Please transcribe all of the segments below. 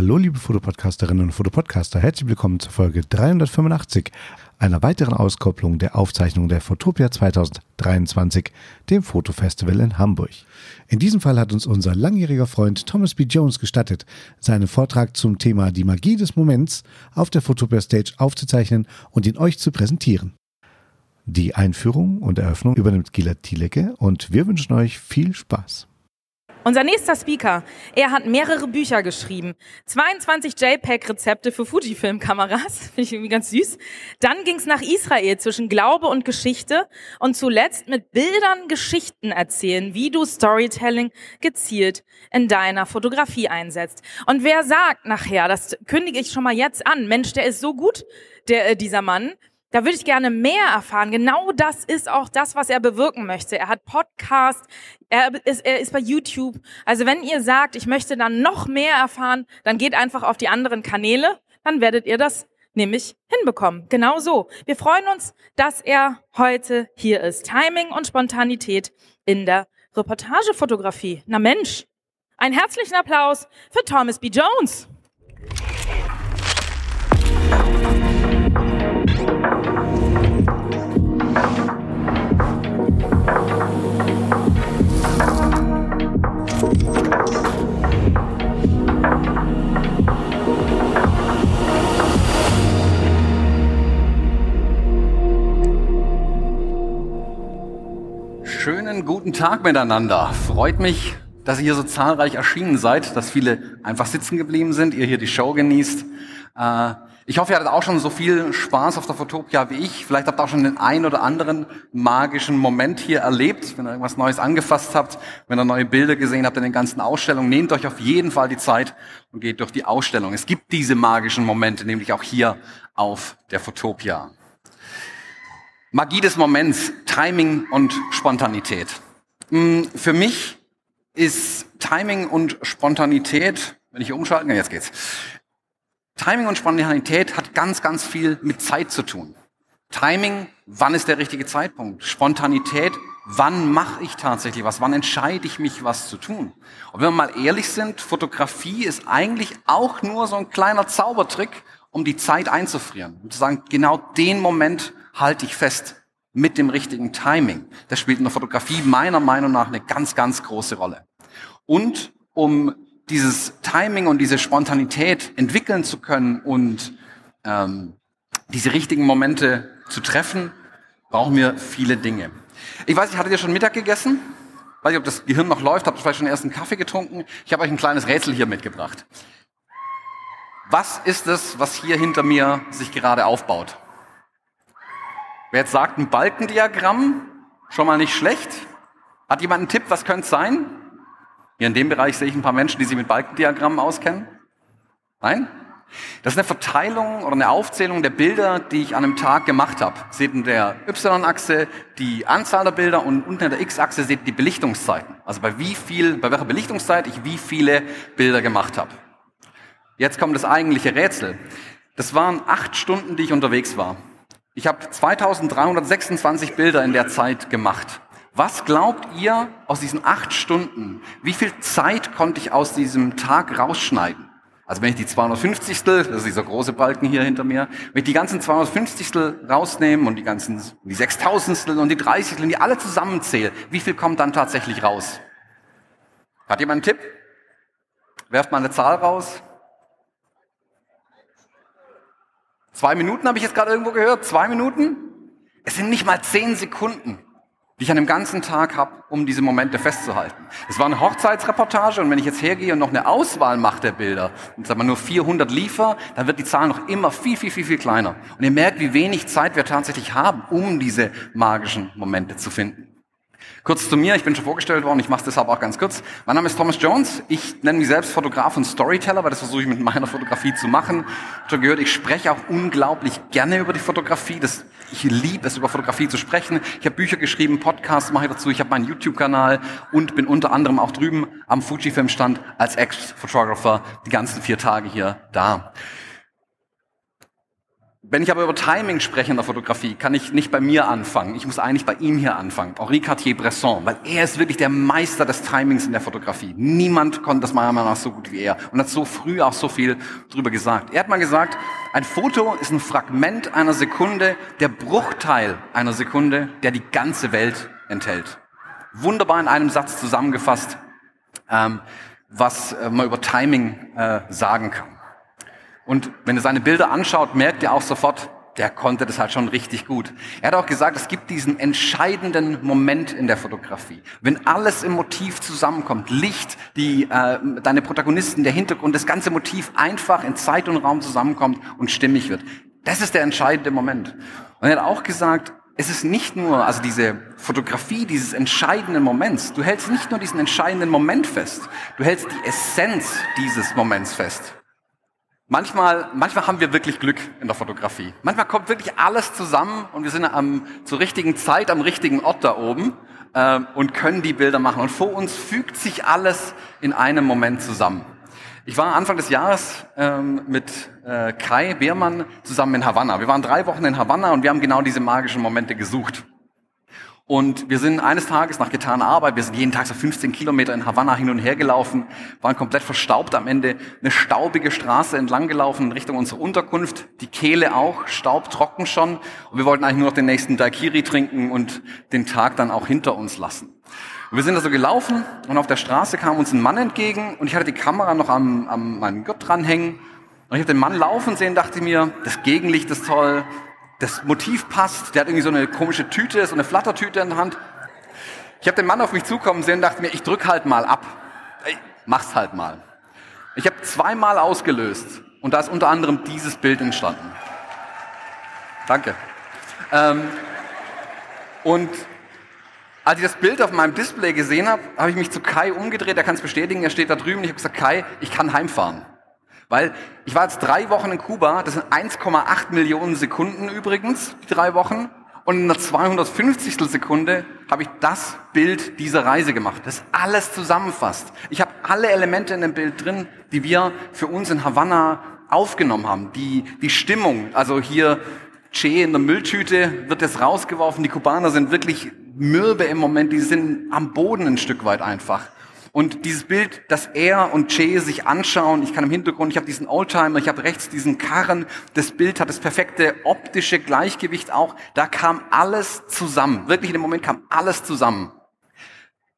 Hallo, liebe Fotopodcasterinnen und Fotopodcaster. Herzlich willkommen zur Folge 385 einer weiteren Auskopplung der Aufzeichnung der Fotopia 2023, dem Fotofestival in Hamburg. In diesem Fall hat uns unser langjähriger Freund Thomas B. Jones gestattet, seinen Vortrag zum Thema Die Magie des Moments auf der Fotopia Stage aufzuzeichnen und ihn euch zu präsentieren. Die Einführung und Eröffnung übernimmt Gila Thielecke und wir wünschen euch viel Spaß. Unser nächster Speaker, er hat mehrere Bücher geschrieben. 22 JPEG-Rezepte für Fujifilm-Kameras, finde ich irgendwie ganz süß. Dann ging es nach Israel zwischen Glaube und Geschichte und zuletzt mit Bildern Geschichten erzählen, wie du Storytelling gezielt in deiner Fotografie einsetzt. Und wer sagt nachher, das kündige ich schon mal jetzt an, Mensch, der ist so gut, der, äh, dieser Mann, da würde ich gerne mehr erfahren. Genau das ist auch das, was er bewirken möchte. Er hat Podcast, er ist, er ist bei YouTube. Also wenn ihr sagt, ich möchte dann noch mehr erfahren, dann geht einfach auf die anderen Kanäle, dann werdet ihr das nämlich hinbekommen. Genau so. Wir freuen uns, dass er heute hier ist. Timing und Spontanität in der Reportagefotografie. Na Mensch, einen herzlichen Applaus für Thomas B. Jones. Schönen guten Tag miteinander. Freut mich, dass ihr hier so zahlreich erschienen seid, dass viele einfach sitzen geblieben sind, ihr hier die Show genießt. Äh, ich hoffe, ihr hattet auch schon so viel Spaß auf der Fotopia wie ich. Vielleicht habt ihr auch schon den einen oder anderen magischen Moment hier erlebt, wenn ihr irgendwas Neues angefasst habt, wenn ihr neue Bilder gesehen habt in den ganzen Ausstellungen. Nehmt euch auf jeden Fall die Zeit und geht durch die Ausstellung. Es gibt diese magischen Momente, nämlich auch hier auf der Fotopia. Magie des Moments, Timing und Spontanität. Hm, für mich ist Timing und Spontanität, wenn ich hier umschalten kann, jetzt geht's. Timing und Spontanität hat ganz, ganz viel mit Zeit zu tun. Timing, wann ist der richtige Zeitpunkt? Spontanität, wann mache ich tatsächlich was? Wann entscheide ich mich, was zu tun? Und wenn wir mal ehrlich sind, Fotografie ist eigentlich auch nur so ein kleiner Zaubertrick, um die Zeit einzufrieren. Und zu sagen, genau den Moment halte ich fest mit dem richtigen Timing. Das spielt in der Fotografie meiner Meinung nach eine ganz, ganz große Rolle. Und um dieses Timing und diese Spontanität entwickeln zu können und ähm, diese richtigen Momente zu treffen, brauchen wir viele Dinge. Ich weiß, ich hatte ja schon Mittag gegessen. Weiß nicht, ob das Gehirn noch läuft. Habt ihr vielleicht schon erst einen Kaffee getrunken? Ich habe euch ein kleines Rätsel hier mitgebracht. Was ist es, was hier hinter mir sich gerade aufbaut? Wer jetzt sagt, ein Balkendiagramm, schon mal nicht schlecht. Hat jemand einen Tipp, was könnte es sein? Hier in dem Bereich sehe ich ein paar Menschen, die sich mit Balkendiagrammen auskennen. Nein? Das ist eine Verteilung oder eine Aufzählung der Bilder, die ich an einem Tag gemacht habe. Seht in der Y-Achse die Anzahl der Bilder und unten in der X-Achse seht die Belichtungszeiten. Also bei wie viel, bei welcher Belichtungszeit ich wie viele Bilder gemacht habe. Jetzt kommt das eigentliche Rätsel. Das waren acht Stunden, die ich unterwegs war. Ich habe 2326 Bilder in der Zeit gemacht. Was glaubt ihr aus diesen acht Stunden? Wie viel Zeit konnte ich aus diesem Tag rausschneiden? Also wenn ich die 250. Das ist dieser große Balken hier hinter mir. Wenn ich die ganzen 250. rausnehme und die ganzen, die 6000. und die 30. die alle zusammenzähle, wie viel kommt dann tatsächlich raus? Hat jemand einen Tipp? Werft mal eine Zahl raus. Zwei Minuten habe ich jetzt gerade irgendwo gehört. Zwei Minuten? Es sind nicht mal zehn Sekunden, die ich an dem ganzen Tag habe, um diese Momente festzuhalten. Es war eine Hochzeitsreportage und wenn ich jetzt hergehe und noch eine Auswahl mache der Bilder und sagen wir nur 400 liefer, dann wird die Zahl noch immer viel, viel, viel, viel kleiner. Und ihr merkt, wie wenig Zeit wir tatsächlich haben, um diese magischen Momente zu finden. Kurz zu mir, ich bin schon vorgestellt worden, ich mache es deshalb auch ganz kurz. Mein Name ist Thomas Jones, ich nenne mich selbst Fotograf und Storyteller, weil das versuche ich mit meiner Fotografie zu machen. Schon gehört, ich spreche auch unglaublich gerne über die Fotografie. Das, ich liebe es, über Fotografie zu sprechen. Ich habe Bücher geschrieben, Podcasts mache ich dazu, ich habe meinen YouTube-Kanal und bin unter anderem auch drüben am Fujifilm-Stand als Ex-Photographer die ganzen vier Tage hier da. Wenn ich aber über Timing spreche in der Fotografie, kann ich nicht bei mir anfangen. Ich muss eigentlich bei ihm hier anfangen. Henri Cartier-Bresson, weil er ist wirklich der Meister des Timings in der Fotografie. Niemand konnte das meiner Meinung nach so gut wie er und hat so früh auch so viel drüber gesagt. Er hat mal gesagt, ein Foto ist ein Fragment einer Sekunde, der Bruchteil einer Sekunde, der die ganze Welt enthält. Wunderbar in einem Satz zusammengefasst, ähm, was äh, man über Timing äh, sagen kann. Und wenn ihr seine Bilder anschaut, merkt ihr auch sofort, der konnte das halt schon richtig gut. Er hat auch gesagt, es gibt diesen entscheidenden Moment in der Fotografie. Wenn alles im Motiv zusammenkommt, Licht, die, äh, deine Protagonisten, der Hintergrund, das ganze Motiv einfach in Zeit und Raum zusammenkommt und stimmig wird. Das ist der entscheidende Moment. Und er hat auch gesagt, es ist nicht nur, also diese Fotografie dieses entscheidenden Moments, du hältst nicht nur diesen entscheidenden Moment fest, du hältst die Essenz dieses Moments fest. Manchmal, manchmal haben wir wirklich Glück in der Fotografie. Manchmal kommt wirklich alles zusammen und wir sind am, zur richtigen Zeit am richtigen Ort da oben äh, und können die Bilder machen. Und vor uns fügt sich alles in einem Moment zusammen. Ich war Anfang des Jahres ähm, mit äh, Kai Beermann zusammen in Havanna. Wir waren drei Wochen in Havanna und wir haben genau diese magischen Momente gesucht. Und wir sind eines Tages nach getaner Arbeit, wir sind jeden Tag so 15 Kilometer in Havanna hin und her gelaufen, waren komplett verstaubt am Ende, eine staubige Straße entlang gelaufen in Richtung unserer Unterkunft, die Kehle auch, staubtrocken schon. Und wir wollten eigentlich nur noch den nächsten Daikiri trinken und den Tag dann auch hinter uns lassen. Und wir sind da so gelaufen und auf der Straße kam uns ein Mann entgegen und ich hatte die Kamera noch am, am meinem Gott dranhängen. Und ich habe den Mann laufen sehen, dachte mir, das Gegenlicht ist toll, das Motiv passt. Der hat irgendwie so eine komische Tüte, so eine Flattertüte in der Hand. Ich habe den Mann auf mich zukommen sehen und dachte mir, ich drück halt mal ab. Ey, mach's halt mal. Ich habe zweimal ausgelöst und da ist unter anderem dieses Bild entstanden. Danke. Ähm, und als ich das Bild auf meinem Display gesehen habe, habe ich mich zu Kai umgedreht. Er kann es bestätigen. Er steht da drüben. Ich habe gesagt, Kai, ich kann heimfahren. Weil ich war jetzt drei Wochen in Kuba, das sind 1,8 Millionen Sekunden übrigens, die drei Wochen. Und in einer 250. Sekunde habe ich das Bild dieser Reise gemacht, das alles zusammenfasst. Ich habe alle Elemente in dem Bild drin, die wir für uns in Havanna aufgenommen haben. Die, die Stimmung, also hier Che in der Mülltüte wird jetzt rausgeworfen. Die Kubaner sind wirklich mürbe im Moment, die sind am Boden ein Stück weit einfach. Und dieses Bild, dass er und Che sich anschauen, ich kann im Hintergrund, ich habe diesen Oldtimer, ich habe rechts diesen Karren, das Bild hat das perfekte optische Gleichgewicht auch, da kam alles zusammen. Wirklich in dem Moment kam alles zusammen.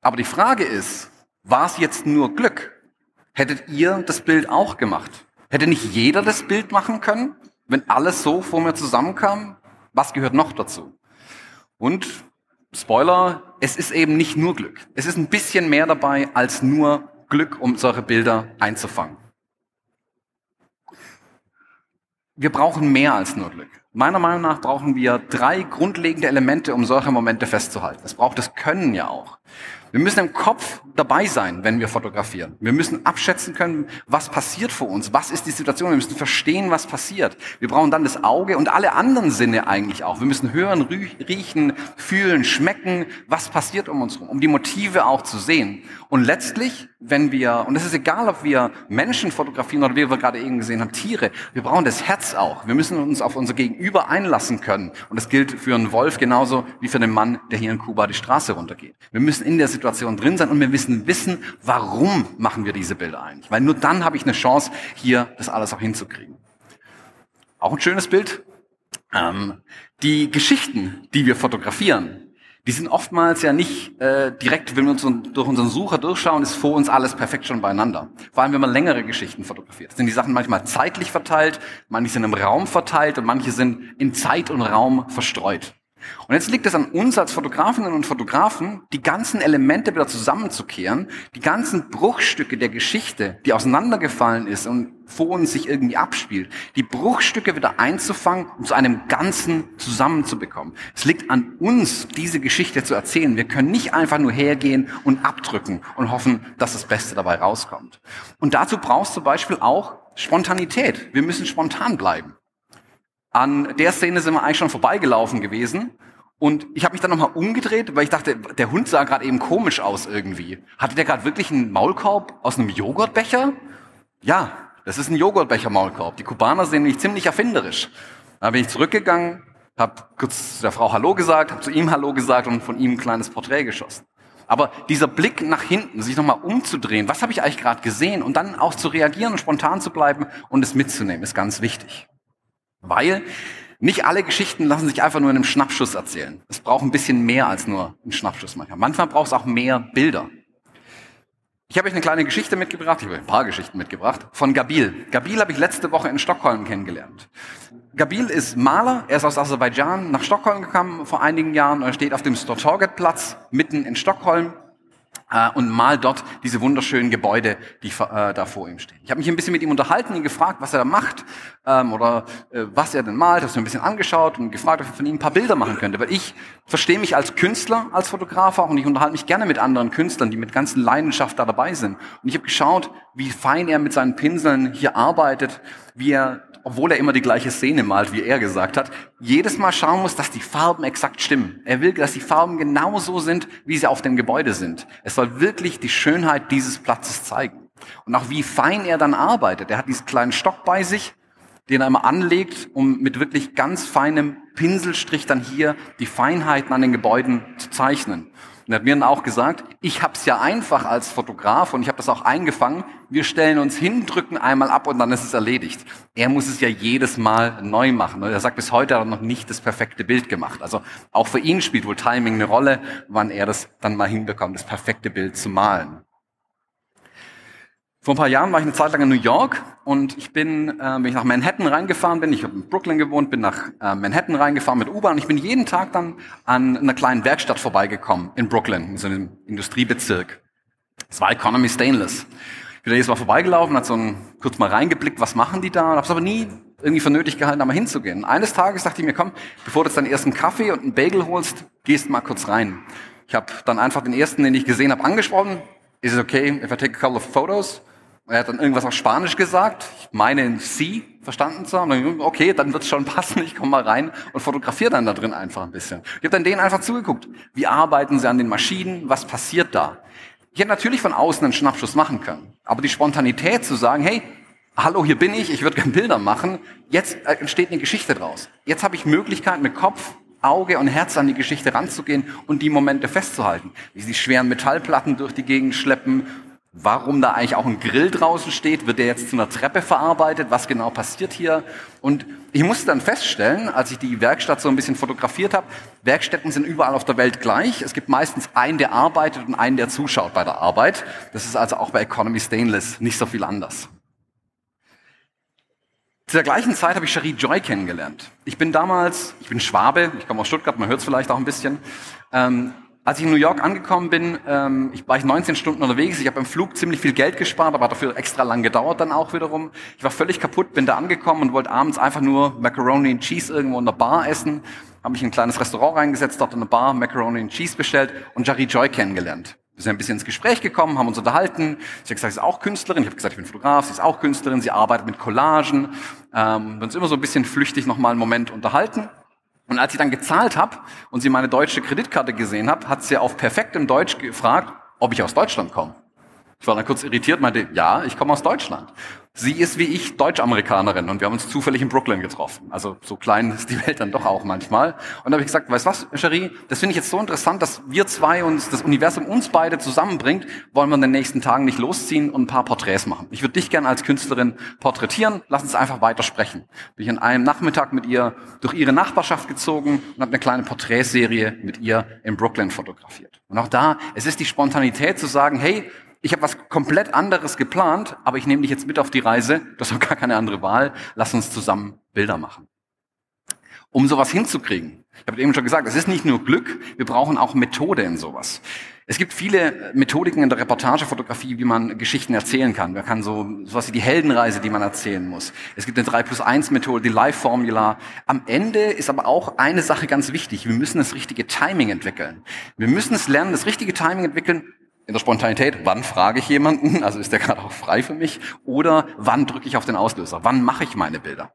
Aber die Frage ist, war es jetzt nur Glück? Hättet ihr das Bild auch gemacht? Hätte nicht jeder das Bild machen können, wenn alles so vor mir zusammenkam? Was gehört noch dazu? Und Spoiler, es ist eben nicht nur Glück. Es ist ein bisschen mehr dabei als nur Glück, um solche Bilder einzufangen. Wir brauchen mehr als nur Glück. Meiner Meinung nach brauchen wir drei grundlegende Elemente, um solche Momente festzuhalten. Es braucht das Können ja auch. Wir müssen im Kopf dabei sein, wenn wir fotografieren. Wir müssen abschätzen können, was passiert vor uns, was ist die Situation. Wir müssen verstehen, was passiert. Wir brauchen dann das Auge und alle anderen Sinne eigentlich auch. Wir müssen hören, riechen, fühlen, schmecken, was passiert um uns herum, um die Motive auch zu sehen. Und letztlich, wenn wir, und es ist egal, ob wir Menschen fotografieren oder wie wir gerade eben gesehen haben, Tiere, wir brauchen das Herz auch. Wir müssen uns auf unser Gegenüber einlassen können. Und das gilt für einen Wolf genauso wie für den Mann, der hier in Kuba die Straße runtergeht. Wir müssen in der Situation drin sein und wir müssen wissen, warum machen wir diese Bilder eigentlich. Weil nur dann habe ich eine Chance, hier das alles auch hinzukriegen. Auch ein schönes Bild. Ähm, die Geschichten, die wir fotografieren, die sind oftmals ja nicht äh, direkt, wenn wir uns durch unseren Sucher durchschauen, ist vor uns alles perfekt schon beieinander. Vor allem, wenn man längere Geschichten fotografiert. Sind die Sachen manchmal zeitlich verteilt, manche sind im Raum verteilt und manche sind in Zeit und Raum verstreut. Und jetzt liegt es an uns als Fotografinnen und Fotografen, die ganzen Elemente wieder zusammenzukehren, die ganzen Bruchstücke der Geschichte, die auseinandergefallen ist und vor uns sich irgendwie abspielt, die Bruchstücke wieder einzufangen und zu einem Ganzen zusammenzubekommen. Es liegt an uns, diese Geschichte zu erzählen. Wir können nicht einfach nur hergehen und abdrücken und hoffen, dass das Beste dabei rauskommt. Und dazu brauchst du zum Beispiel auch Spontanität. Wir müssen spontan bleiben. An der Szene sind wir eigentlich schon vorbeigelaufen gewesen. Und ich habe mich dann nochmal umgedreht, weil ich dachte, der Hund sah gerade eben komisch aus irgendwie. Hatte der gerade wirklich einen Maulkorb aus einem Joghurtbecher? Ja, das ist ein Joghurtbecher-Maulkorb. Die Kubaner sind nämlich ziemlich erfinderisch. Dann bin ich zurückgegangen, habe kurz der Frau Hallo gesagt, habe zu ihm Hallo gesagt und von ihm ein kleines Porträt geschossen. Aber dieser Blick nach hinten, sich nochmal umzudrehen, was habe ich eigentlich gerade gesehen und dann auch zu reagieren und spontan zu bleiben und es mitzunehmen, ist ganz wichtig. Weil nicht alle Geschichten lassen sich einfach nur in einem Schnappschuss erzählen. Es braucht ein bisschen mehr als nur einen Schnappschuss manchmal. Manchmal braucht es auch mehr Bilder. Ich habe euch eine kleine Geschichte mitgebracht, ich habe ein paar Geschichten mitgebracht, von Gabil. Gabil habe ich letzte Woche in Stockholm kennengelernt. Gabil ist Maler, er ist aus Aserbaidschan nach Stockholm gekommen vor einigen Jahren und er steht auf dem Stortorget-Platz mitten in Stockholm äh, und malt dort diese wunderschönen Gebäude, die äh, da vor ihm stehen. Ich habe mich ein bisschen mit ihm unterhalten, ihn gefragt, was er da macht ähm, oder äh, was er denn malt, habe mir ein bisschen angeschaut und gefragt, ob ich von ihm ein paar Bilder machen könnte, weil ich verstehe mich als Künstler, als Fotograf auch und ich unterhalte mich gerne mit anderen Künstlern, die mit ganzen Leidenschaft da dabei sind. Und ich habe geschaut, wie fein er mit seinen Pinseln hier arbeitet, wie er obwohl er immer die gleiche Szene malt, wie er gesagt hat, jedes Mal schauen muss, dass die Farben exakt stimmen. Er will, dass die Farben genauso sind, wie sie auf dem Gebäude sind. Es soll wirklich die Schönheit dieses Platzes zeigen. Und auch wie fein er dann arbeitet. Er hat diesen kleinen Stock bei sich, den er immer anlegt, um mit wirklich ganz feinem Pinselstrich dann hier die Feinheiten an den Gebäuden zu zeichnen. Und er hat mir dann auch gesagt, ich habe es ja einfach als Fotograf und ich habe das auch eingefangen. Wir stellen uns hin, drücken einmal ab und dann ist es erledigt. Er muss es ja jedes Mal neu machen. Und er sagt, bis heute hat er noch nicht das perfekte Bild gemacht. Also auch für ihn spielt wohl Timing eine Rolle, wann er das dann mal hinbekommt, das perfekte Bild zu malen. Vor ein paar Jahren war ich eine Zeit lang in New York und ich bin, äh, wenn ich nach Manhattan reingefahren bin, ich habe in Brooklyn gewohnt, bin nach äh, Manhattan reingefahren mit U-Bahn und ich bin jeden Tag dann an einer kleinen Werkstatt vorbeigekommen in Brooklyn, in so einem Industriebezirk. Es war Economy Stainless. Ich bin da jedes Mal vorbeigelaufen, hat so ein, kurz mal reingeblickt, was machen die da, habe es aber nie irgendwie für nötig gehalten, da mal hinzugehen. Eines Tages dachte ich mir, komm, bevor du jetzt deinen ersten Kaffee und einen Bagel holst, gehst mal kurz rein. Ich habe dann einfach den ersten, den ich gesehen habe, angesprochen. Is it okay if I take a couple of photos? Er hat dann irgendwas auf Spanisch gesagt. Ich meine in Sie verstanden zu haben. Okay, dann wird's schon passen. Ich komme mal rein und fotografiere dann da drin einfach ein bisschen. Ich habe dann denen einfach zugeguckt. Wie arbeiten sie an den Maschinen? Was passiert da? Ich hätte natürlich von außen einen Schnappschuss machen können. Aber die Spontanität zu sagen, hey, hallo, hier bin ich, ich würde gerne Bilder machen. Jetzt äh, entsteht eine Geschichte draus. Jetzt habe ich Möglichkeit mit Kopf, Auge und Herz an die Geschichte ranzugehen und die Momente festzuhalten. Wie sie schweren Metallplatten durch die Gegend schleppen warum da eigentlich auch ein Grill draußen steht. Wird der jetzt zu einer Treppe verarbeitet? Was genau passiert hier? Und ich musste dann feststellen, als ich die Werkstatt so ein bisschen fotografiert habe, Werkstätten sind überall auf der Welt gleich. Es gibt meistens einen, der arbeitet und einen, der zuschaut bei der Arbeit. Das ist also auch bei Economy Stainless nicht so viel anders. Zu der gleichen Zeit habe ich Cherie Joy kennengelernt. Ich bin damals, ich bin Schwabe, ich komme aus Stuttgart, man hört es vielleicht auch ein bisschen. Ähm, als ich in New York angekommen bin, ähm, ich war ich 19 Stunden unterwegs. Ich habe im Flug ziemlich viel Geld gespart, aber dafür extra lang gedauert dann auch wiederum. Ich war völlig kaputt, bin da angekommen und wollte abends einfach nur Macaroni and Cheese irgendwo in der Bar essen. Habe mich in ein kleines Restaurant reingesetzt, dort in der Bar Macaroni and Cheese bestellt und Jarry Joy kennengelernt. Wir sind ein bisschen ins Gespräch gekommen, haben uns unterhalten. Sie hat gesagt, sie ist auch Künstlerin. Ich habe gesagt, ich bin Fotograf. Sie ist auch Künstlerin. Sie arbeitet mit Collagen. Ähm, wir uns immer so ein bisschen flüchtig nochmal einen Moment unterhalten. Und als ich dann gezahlt habe und sie meine deutsche Kreditkarte gesehen hat, hat sie auf perfektem Deutsch gefragt, ob ich aus Deutschland komme. Ich war dann kurz irritiert, meinte, ja, ich komme aus Deutschland. Sie ist wie ich Deutsch-Amerikanerin und wir haben uns zufällig in Brooklyn getroffen. Also so klein ist die Welt dann doch auch manchmal. Und da habe ich gesagt, weißt was, Cherie, das finde ich jetzt so interessant, dass wir zwei uns, das Universum uns beide zusammenbringt, wollen wir in den nächsten Tagen nicht losziehen und ein paar Porträts machen. Ich würde dich gerne als Künstlerin porträtieren, lass uns einfach weiter sprechen. Bin ich an einem Nachmittag mit ihr durch ihre Nachbarschaft gezogen und habe eine kleine Porträtserie mit ihr in Brooklyn fotografiert. Und auch da, es ist die Spontanität zu sagen, hey, ich habe was komplett anderes geplant, aber ich nehme dich jetzt mit auf die Reise, du hast auch gar keine andere Wahl, lass uns zusammen Bilder machen. Um sowas hinzukriegen, ich habe eben schon gesagt, es ist nicht nur Glück, wir brauchen auch Methode in sowas. Es gibt viele Methodiken in der Reportagefotografie, wie man Geschichten erzählen kann. Man kann so sowas wie die Heldenreise, die man erzählen muss. Es gibt eine 3 plus 1 Methode, die Life Formula. Am Ende ist aber auch eine Sache ganz wichtig. Wir müssen das richtige Timing entwickeln. Wir müssen es lernen, das richtige Timing entwickeln, in der Spontanität, wann frage ich jemanden, also ist der gerade auch frei für mich, oder wann drücke ich auf den Auslöser, wann mache ich meine Bilder.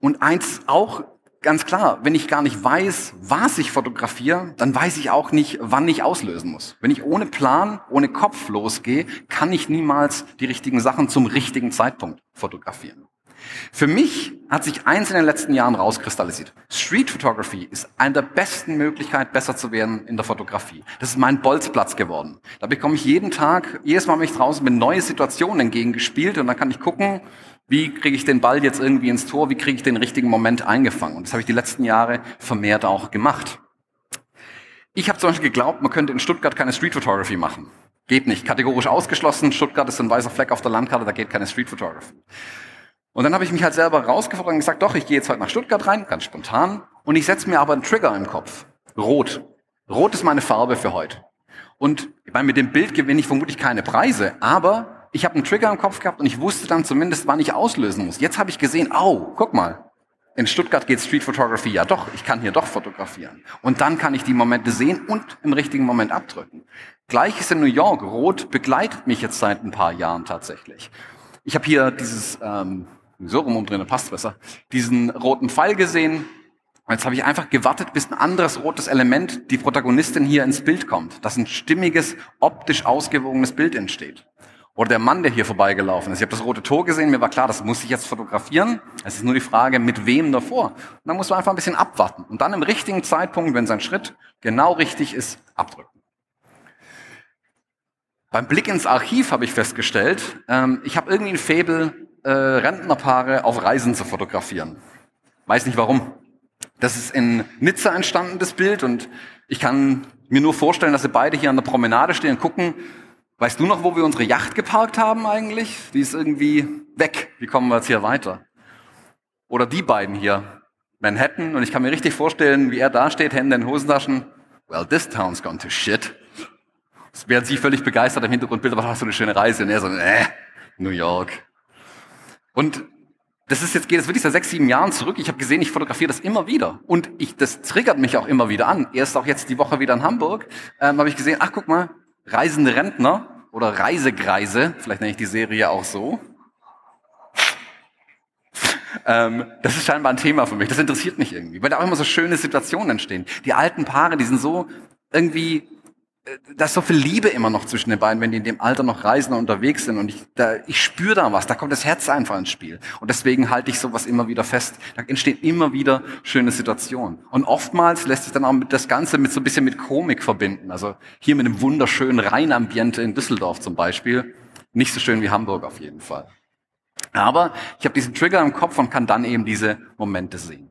Und eins auch ganz klar, wenn ich gar nicht weiß, was ich fotografiere, dann weiß ich auch nicht, wann ich auslösen muss. Wenn ich ohne Plan, ohne Kopf losgehe, kann ich niemals die richtigen Sachen zum richtigen Zeitpunkt fotografieren. Für mich hat sich eins in den letzten Jahren rauskristallisiert. Street Photography ist eine der besten Möglichkeiten, besser zu werden in der Fotografie. Das ist mein Bolzplatz geworden. Da bekomme ich jeden Tag, jedes Mal, wenn ich draußen bin, neue Situationen entgegengespielt und dann kann ich gucken, wie kriege ich den Ball jetzt irgendwie ins Tor, wie kriege ich den richtigen Moment eingefangen. Und das habe ich die letzten Jahre vermehrt auch gemacht. Ich habe zum Beispiel geglaubt, man könnte in Stuttgart keine Street Photography machen. Geht nicht, kategorisch ausgeschlossen. Stuttgart ist ein weißer Fleck auf der Landkarte, da geht keine Street Photography. Und dann habe ich mich halt selber rausgefordert und gesagt, doch, ich gehe jetzt heute nach Stuttgart rein, ganz spontan, und ich setze mir aber einen Trigger im Kopf. Rot. Rot ist meine Farbe für heute. Und ich mit dem Bild gewinne ich vermutlich keine Preise, aber ich habe einen Trigger im Kopf gehabt und ich wusste dann zumindest, wann ich auslösen muss. Jetzt habe ich gesehen, au, guck mal, in Stuttgart geht Street Photography ja doch, ich kann hier doch fotografieren. Und dann kann ich die Momente sehen und im richtigen Moment abdrücken. Gleiches in New York. Rot begleitet mich jetzt seit ein paar Jahren tatsächlich. Ich habe hier dieses ähm, so rum umdrehen, passt besser, diesen roten Pfeil gesehen. Jetzt habe ich einfach gewartet, bis ein anderes rotes Element, die Protagonistin hier ins Bild kommt, dass ein stimmiges, optisch ausgewogenes Bild entsteht. Oder der Mann, der hier vorbeigelaufen ist. Ich habe das rote Tor gesehen, mir war klar, das muss ich jetzt fotografieren. Es ist nur die Frage, mit wem davor. Und dann muss man einfach ein bisschen abwarten. Und dann im richtigen Zeitpunkt, wenn sein Schritt genau richtig ist, abdrücken. Beim Blick ins Archiv habe ich festgestellt, ähm, ich habe irgendwie ein Faible äh, Rentnerpaare auf Reisen zu fotografieren. Weiß nicht warum. Das ist in Nizza entstanden, das Bild, und ich kann mir nur vorstellen, dass sie beide hier an der Promenade stehen und gucken, weißt du noch, wo wir unsere Yacht geparkt haben eigentlich? Die ist irgendwie weg. Wie kommen wir jetzt hier weiter? Oder die beiden hier, Manhattan, und ich kann mir richtig vorstellen, wie er da steht, Hände in Hosentaschen. Well, this town's gone to shit. Werden sie völlig begeistert im Hintergrund Bilder, was hast du eine schöne Reise? Und er so, äh, New York. Und das ist jetzt, geht es wirklich seit sechs, sieben Jahren zurück. Ich habe gesehen, ich fotografiere das immer wieder. Und ich, das triggert mich auch immer wieder an. Erst auch jetzt die Woche wieder in Hamburg, ähm, habe ich gesehen, ach guck mal, reisende Rentner oder Reisegreise, vielleicht nenne ich die Serie auch so. Ähm, das ist scheinbar ein Thema für mich. Das interessiert mich irgendwie, weil da auch immer so schöne Situationen entstehen. Die alten Paare, die sind so irgendwie da ist so viel Liebe immer noch zwischen den beiden, wenn die in dem Alter noch reisen und unterwegs sind. Und ich, da, ich spüre da was, da kommt das Herz einfach ins Spiel. Und deswegen halte ich sowas immer wieder fest. Da entstehen immer wieder schöne Situationen. Und oftmals lässt sich dann auch das Ganze mit so ein bisschen mit Komik verbinden. Also hier mit einem wunderschönen Rheinambiente in Düsseldorf zum Beispiel. Nicht so schön wie Hamburg auf jeden Fall. Aber ich habe diesen Trigger im Kopf und kann dann eben diese Momente sehen.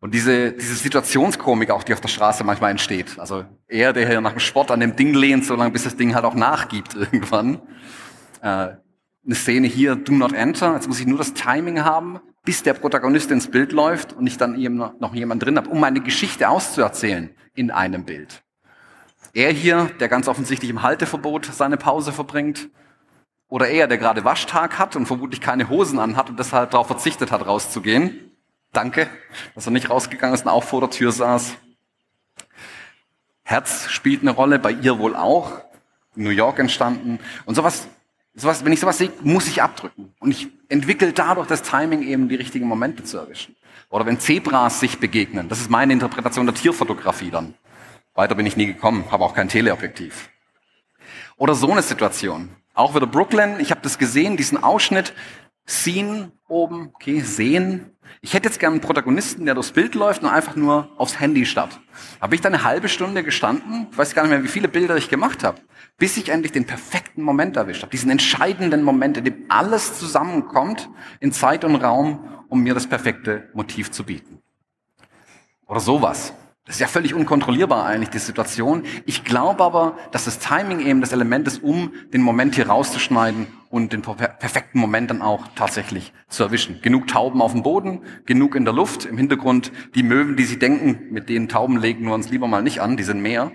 Und diese, diese Situationskomik auch, die auf der Straße manchmal entsteht. Also er, der hier nach dem Sport an dem Ding lehnt, solange bis das Ding halt auch nachgibt irgendwann. Äh, eine Szene hier, do not enter. Jetzt muss ich nur das Timing haben, bis der Protagonist ins Bild läuft und ich dann eben noch jemand drin habe, um meine Geschichte auszuerzählen in einem Bild. Er hier, der ganz offensichtlich im Halteverbot seine Pause verbringt, oder er, der gerade Waschtag hat und vermutlich keine Hosen anhat und deshalb darauf verzichtet hat, rauszugehen. Danke, dass er nicht rausgegangen ist und auch vor der Tür saß. Herz spielt eine Rolle, bei ihr wohl auch. In New York entstanden. Und sowas, sowas, wenn ich sowas sehe, muss ich abdrücken. Und ich entwickle dadurch das Timing, eben die richtigen Momente zu erwischen. Oder wenn Zebras sich begegnen. Das ist meine Interpretation der Tierfotografie dann. Weiter bin ich nie gekommen, habe auch kein Teleobjektiv. Oder so eine Situation. Auch wieder Brooklyn. Ich habe das gesehen, diesen Ausschnitt. Scene oben, okay, sehen, ich hätte jetzt gerne einen Protagonisten, der durchs Bild läuft und einfach nur aufs Handy starrt. Habe ich da eine halbe Stunde gestanden, ich weiß gar nicht mehr, wie viele Bilder ich gemacht habe, bis ich endlich den perfekten Moment erwischt habe. Diesen entscheidenden Moment, in dem alles zusammenkommt in Zeit und Raum, um mir das perfekte Motiv zu bieten. Oder sowas. Das ist ja völlig unkontrollierbar eigentlich, die Situation. Ich glaube aber, dass das Timing eben das Element ist, um den Moment hier rauszuschneiden und den perfekten Moment dann auch tatsächlich zu erwischen. Genug Tauben auf dem Boden, genug in der Luft, im Hintergrund die Möwen, die sie denken, mit denen Tauben legen wir uns lieber mal nicht an, die sind mehr.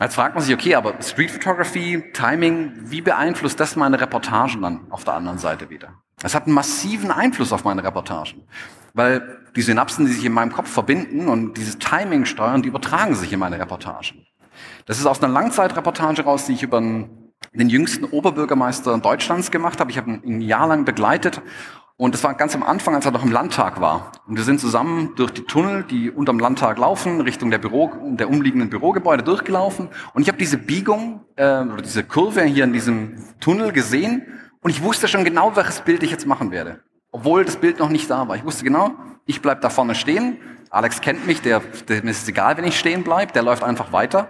Jetzt fragt man sich, okay, aber Street Photography, Timing, wie beeinflusst das meine Reportagen dann auf der anderen Seite wieder? Es hat einen massiven Einfluss auf meine Reportagen. Weil die Synapsen, die sich in meinem Kopf verbinden und dieses Timing steuern, die übertragen sich in meine Reportagen. Das ist aus einer Langzeitreportage raus, die ich über den jüngsten Oberbürgermeister Deutschlands gemacht habe. Ich habe ihn ein Jahr lang begleitet und das war ganz am Anfang, als er noch im Landtag war. Und wir sind zusammen durch die Tunnel, die unterm Landtag laufen, Richtung der Büro, der umliegenden Bürogebäude durchgelaufen. Und ich habe diese Biegung äh, oder diese Kurve hier in diesem Tunnel gesehen Und ich wusste schon genau, welches Bild ich jetzt machen werde. Obwohl das Bild noch nicht da war. Ich wusste genau, ich bleib da vorne stehen. Alex kennt mich, der, dem ist es egal, wenn ich stehen bleib, der läuft einfach weiter.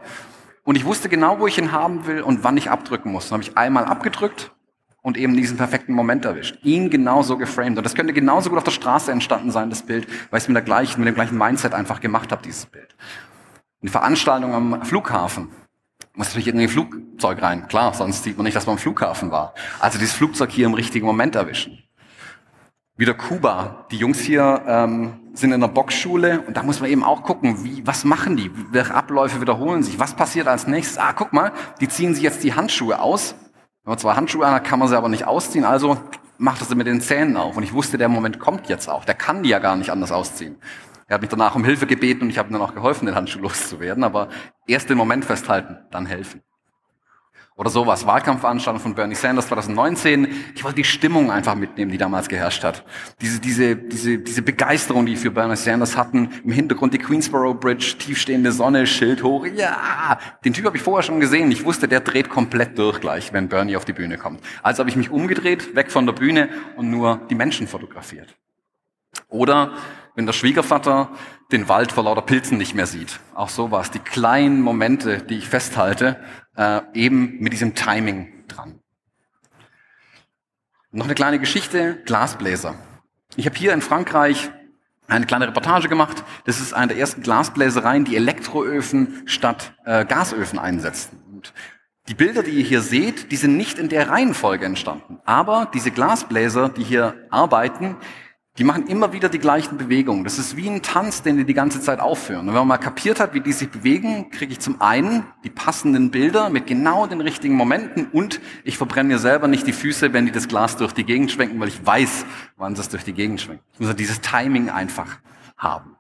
Und ich wusste genau, wo ich ihn haben will und wann ich abdrücken muss. Dann habe ich einmal abgedrückt und eben diesen perfekten Moment erwischt. Ihn genauso geframed. Und das könnte genauso gut auf der Straße entstanden sein, das Bild, weil ich es mit, der gleichen, mit dem gleichen Mindset einfach gemacht habe, dieses Bild. Eine Veranstaltung am Flughafen. Muss natürlich irgendwie Flugzeug rein. Klar, sonst sieht man nicht, dass man am Flughafen war. Also dieses Flugzeug hier im richtigen Moment erwischen. Wieder Kuba. Die Jungs hier ähm, sind in der Boxschule und da muss man eben auch gucken, wie, was machen die? Welche Abläufe wiederholen sich? Was passiert als nächstes? Ah, guck mal, die ziehen sich jetzt die Handschuhe aus wenn man zwei Handschuhe an hat, kann man sie aber nicht ausziehen, also macht er sie mit den Zähnen auf. Und ich wusste, der Moment kommt jetzt auch. Der kann die ja gar nicht anders ausziehen. Er hat mich danach um Hilfe gebeten und ich habe ihm dann auch geholfen, den Handschuh loszuwerden. Aber erst den Moment festhalten, dann helfen. Oder sowas. Wahlkampfveranstaltung von Bernie Sanders 2019. Ich wollte die Stimmung einfach mitnehmen, die damals geherrscht hat. Diese, diese, diese, diese Begeisterung, die für Bernie Sanders hatten. Im Hintergrund die Queensboro Bridge, tiefstehende Sonne, Schild hoch. Ja! Den Typ habe ich vorher schon gesehen. Ich wusste, der dreht komplett durch gleich, wenn Bernie auf die Bühne kommt. Also habe ich mich umgedreht, weg von der Bühne und nur die Menschen fotografiert. Oder wenn der Schwiegervater den Wald vor lauter Pilzen nicht mehr sieht. Auch sowas. Die kleinen Momente, die ich festhalte, äh, eben mit diesem Timing dran. Noch eine kleine Geschichte, Glasbläser. Ich habe hier in Frankreich eine kleine Reportage gemacht. Das ist eine der ersten Glasbläsereien, die Elektroöfen statt äh, Gasöfen einsetzen. Und die Bilder, die ihr hier seht, die sind nicht in der Reihenfolge entstanden. Aber diese Glasbläser, die hier arbeiten, die machen immer wieder die gleichen Bewegungen. Das ist wie ein Tanz, den die die ganze Zeit aufführen. Und wenn man mal kapiert hat, wie die sich bewegen, kriege ich zum einen die passenden Bilder mit genau den richtigen Momenten und ich verbrenne mir selber nicht die Füße, wenn die das Glas durch die Gegend schwenken, weil ich weiß, wann es durch die Gegend schwenkt. Ich muss also dieses Timing einfach haben.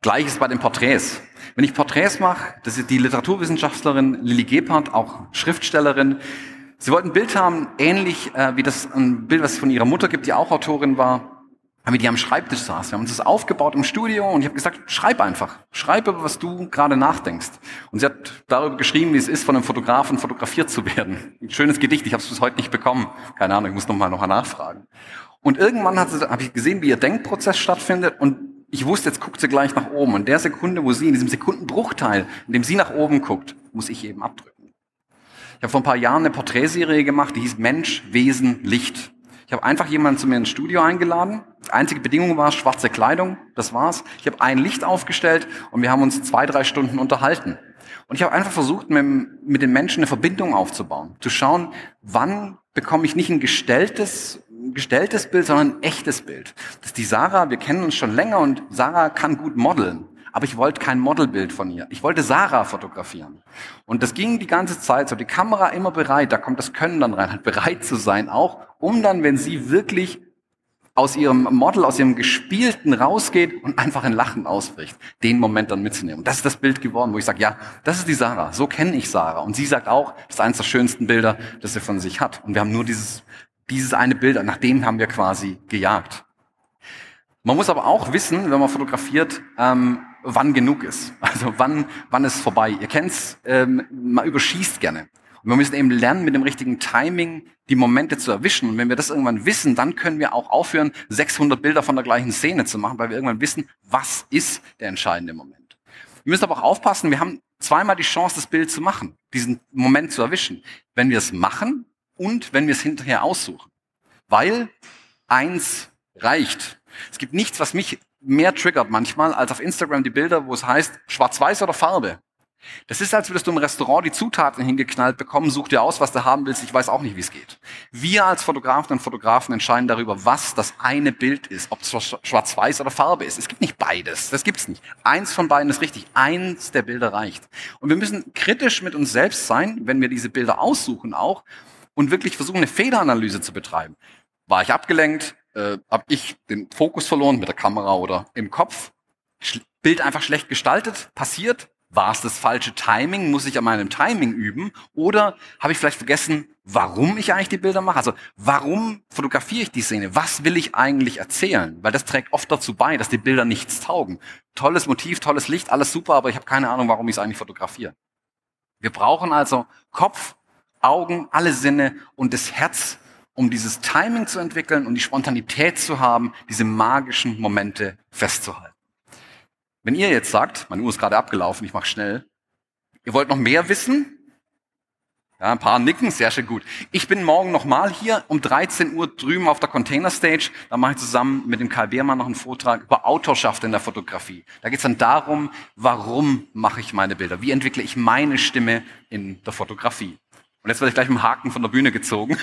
Gleiches bei den Porträts. Wenn ich Porträts mache, das ist die Literaturwissenschaftlerin Lilly Gebhardt, auch Schriftstellerin, Sie wollten ein Bild haben, ähnlich äh, wie das ein Bild, was es von ihrer Mutter gibt, die auch Autorin war, haben wir die am Schreibtisch saß. Wir haben uns das aufgebaut im Studio und ich habe gesagt, schreib einfach. Schreib über, was du gerade nachdenkst. Und sie hat darüber geschrieben, wie es ist, von einem Fotografen fotografiert zu werden. Ein schönes Gedicht, ich habe es bis heute nicht bekommen. Keine Ahnung, ich muss nochmal noch nachfragen. Und irgendwann habe ich gesehen, wie ihr Denkprozess stattfindet und ich wusste, jetzt guckt sie gleich nach oben. Und der Sekunde, wo sie, in diesem Sekundenbruchteil, in dem sie nach oben guckt, muss ich eben abdrücken. Ich habe vor ein paar Jahren eine Porträtserie gemacht, die hieß Mensch, Wesen, Licht. Ich habe einfach jemanden zu mir ins Studio eingeladen. Die einzige Bedingung war schwarze Kleidung, das war's. Ich habe ein Licht aufgestellt und wir haben uns zwei, drei Stunden unterhalten. Und ich habe einfach versucht, mit, mit den Menschen eine Verbindung aufzubauen. Zu schauen, wann bekomme ich nicht ein gestelltes, gestelltes Bild, sondern ein echtes Bild. Das ist die Sarah, wir kennen uns schon länger und Sarah kann gut modeln aber ich wollte kein Modelbild von ihr. Ich wollte Sarah fotografieren. Und das ging die ganze Zeit so, die Kamera immer bereit, da kommt das Können dann rein, halt bereit zu sein auch, um dann, wenn sie wirklich aus ihrem Model, aus ihrem Gespielten rausgeht und einfach ein Lachen ausbricht, den Moment dann mitzunehmen. das ist das Bild geworden, wo ich sage, ja, das ist die Sarah, so kenne ich Sarah. Und sie sagt auch, das ist eines der schönsten Bilder, das sie von sich hat. Und wir haben nur dieses, dieses eine Bild, nach dem haben wir quasi gejagt. Man muss aber auch wissen, wenn man fotografiert, ähm, wann genug ist. Also wann, wann ist vorbei. Ihr kennt's, ähm, man überschießt gerne. Und wir müssen eben lernen, mit dem richtigen Timing die Momente zu erwischen. Und wenn wir das irgendwann wissen, dann können wir auch aufhören, 600 Bilder von der gleichen Szene zu machen, weil wir irgendwann wissen, was ist der entscheidende Moment. Wir müssen aber auch aufpassen, wir haben zweimal die Chance, das Bild zu machen, diesen Moment zu erwischen. Wenn wir es machen und wenn wir es hinterher aussuchen. Weil eins reicht. Es gibt nichts, was mich mehr triggert manchmal als auf Instagram die Bilder, wo es heißt, schwarz-weiß oder Farbe. Das ist, als würdest du im Restaurant die Zutaten hingeknallt bekommen, such dir aus, was du haben willst, ich weiß auch nicht, wie es geht. Wir als Fotografen und Fotografen entscheiden darüber, was das eine Bild ist, ob es schwarz-weiß oder Farbe ist. Es gibt nicht beides, das gibt's nicht. Eins von beiden ist richtig, eins der Bilder reicht. Und wir müssen kritisch mit uns selbst sein, wenn wir diese Bilder aussuchen auch und wirklich versuchen, eine Fehleranalyse zu betreiben. War ich abgelenkt? äh, habe ich den Fokus verloren mit der Kamera oder im Kopf. Bild einfach schlecht gestaltet, passiert. War es das falsche Timing? Muss ich an meinem Timing üben? Oder habe ich vielleicht vergessen, warum ich eigentlich die Bilder mache? Also warum fotografiere ich die Szene? Was will ich eigentlich erzählen? Weil das trägt oft dazu bei, dass die Bilder nichts taugen. Tolles Motiv, tolles Licht, alles super, aber ich habe keine Ahnung, warum ich es eigentlich fotografiere. Wir brauchen also Kopf, Augen, alle Sinne und das Herz um dieses Timing zu entwickeln und die Spontanität zu haben, diese magischen Momente festzuhalten. Wenn ihr jetzt sagt, meine Uhr ist gerade abgelaufen, ich mache schnell, ihr wollt noch mehr wissen, ja, ein paar nicken, sehr schön gut. Ich bin morgen nochmal hier um 13 Uhr drüben auf der Container Stage. Da mache ich zusammen mit dem Karl Wehrmann noch einen Vortrag über Autorschaft in der Fotografie. Da geht es dann darum, warum mache ich meine Bilder? Wie entwickle ich meine Stimme in der Fotografie? Und jetzt werde ich gleich mit dem Haken von der Bühne gezogen.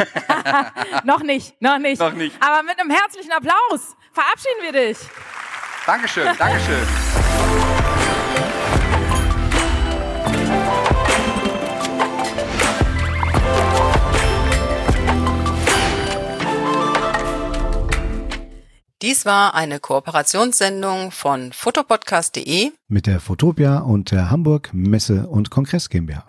noch nicht, noch nicht. Noch nicht. Aber mit einem herzlichen Applaus verabschieden wir dich. Dankeschön, Dankeschön. Dies war eine Kooperationssendung von fotopodcast.de mit der Fotopia und der Hamburg Messe und Kongress GmbH.